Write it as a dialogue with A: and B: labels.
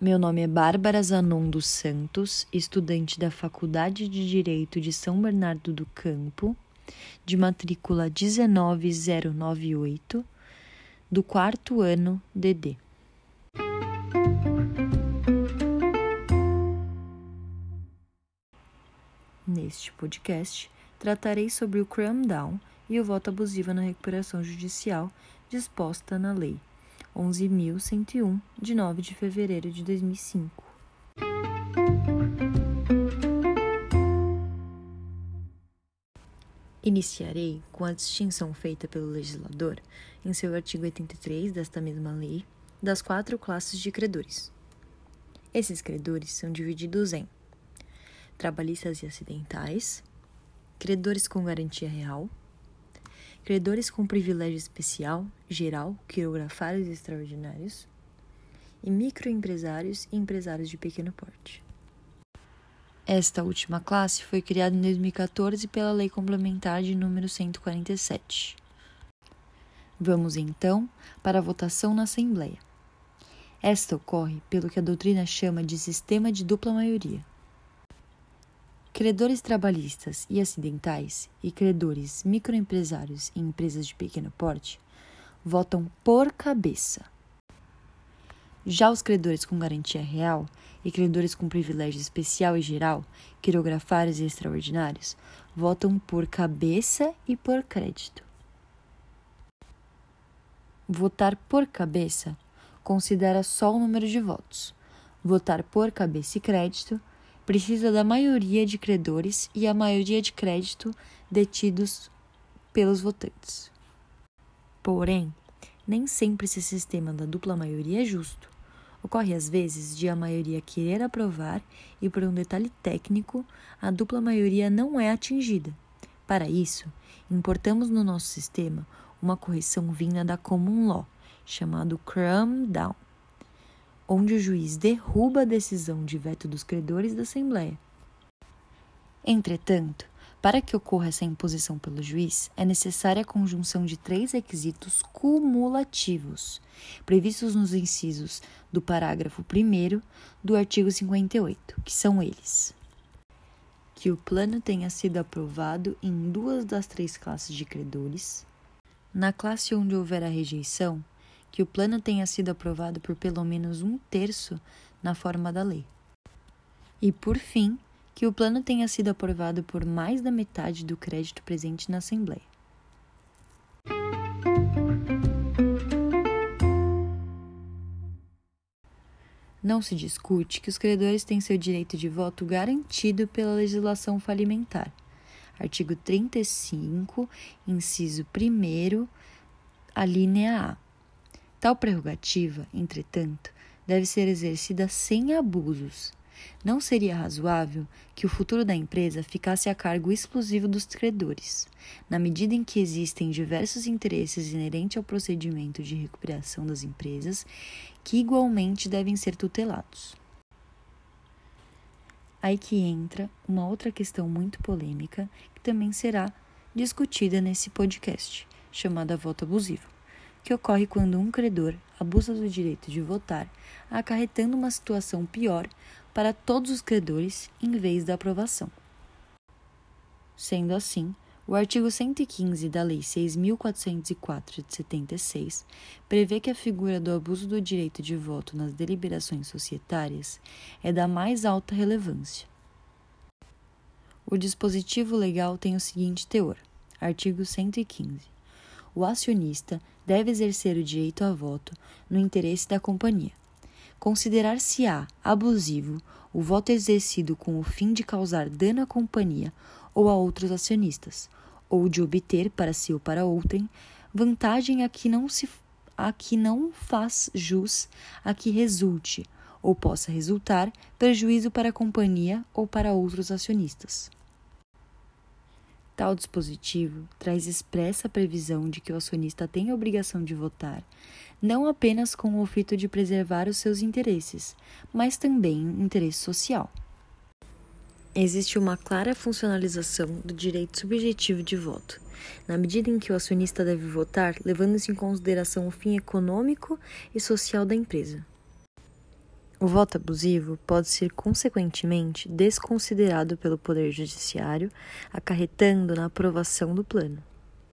A: Meu nome é Bárbara Zanon dos Santos, estudante da Faculdade de Direito de São Bernardo do Campo, de matrícula 19098, do quarto ano DD. Neste podcast, tratarei sobre o cram down e o voto abusivo na recuperação judicial disposta na Lei 11.101, de 9 de fevereiro de 2005. Iniciarei com a distinção feita pelo legislador, em seu artigo 83 desta mesma lei, das quatro classes de credores. Esses credores são divididos em trabalhistas e acidentais, credores com garantia real, credores com privilégio especial, geral, quirografários extraordinários e microempresários e empresários de pequeno porte. Esta última classe foi criada em 2014 pela Lei Complementar de número 147. Vamos então para a votação na Assembleia. Esta ocorre pelo que a doutrina chama de sistema de dupla maioria. Credores trabalhistas e acidentais e credores microempresários e empresas de pequeno porte votam por cabeça. Já os credores com garantia real e credores com privilégio especial e geral, quirografários e extraordinários, votam por cabeça e por crédito. Votar por cabeça considera só o número de votos. Votar por cabeça e crédito precisa da maioria de credores e a maioria de crédito detidos pelos votantes. Porém, nem sempre esse sistema da dupla maioria é justo. Ocorre às vezes de a maioria querer aprovar e, por um detalhe técnico, a dupla maioria não é atingida. Para isso, importamos no nosso sistema uma correção vinda da common law, chamado cram down onde o juiz derruba a decisão de veto dos credores da Assembleia. Entretanto, para que ocorra essa imposição pelo juiz, é necessária a conjunção de três requisitos cumulativos, previstos nos incisos do parágrafo 1 do artigo 58, que são eles: que o plano tenha sido aprovado em duas das três classes de credores, na classe onde houver a rejeição, que o plano tenha sido aprovado por pelo menos um terço na forma da lei. E, por fim, que o plano tenha sido aprovado por mais da metade do crédito presente na Assembleia. Não se discute que os credores têm seu direito de voto garantido pela legislação falimentar. Artigo 35, inciso 1, a linha A Tal prerrogativa, entretanto, deve ser exercida sem abusos. Não seria razoável que o futuro da empresa ficasse a cargo exclusivo dos credores, na medida em que existem diversos interesses inerentes ao procedimento de recuperação das empresas que igualmente devem ser tutelados. Aí que entra uma outra questão muito polêmica que também será discutida nesse podcast, chamada voto abusivo que ocorre quando um credor abusa do direito de votar, acarretando uma situação pior para todos os credores em vez da aprovação. Sendo assim, o artigo 115 da Lei 6.404 de 76 prevê que a figura do abuso do direito de voto nas deliberações societárias é da mais alta relevância. O dispositivo legal tem o seguinte teor: artigo 115 o acionista deve exercer o direito a voto no interesse da companhia. Considerar-se-á abusivo o voto exercido com o fim de causar dano à companhia ou a outros acionistas, ou de obter para si ou para outrem vantagem a que não se a que não faz jus a que resulte ou possa resultar prejuízo para a companhia ou para outros acionistas. Tal dispositivo traz expressa previsão de que o acionista tem a obrigação de votar, não apenas com o ofício de preservar os seus interesses, mas também interesse social. Existe uma clara funcionalização do direito subjetivo de voto, na medida em que o acionista deve votar levando-se em consideração o fim econômico e social da empresa. O voto abusivo pode ser, consequentemente, desconsiderado pelo Poder Judiciário, acarretando na aprovação do plano.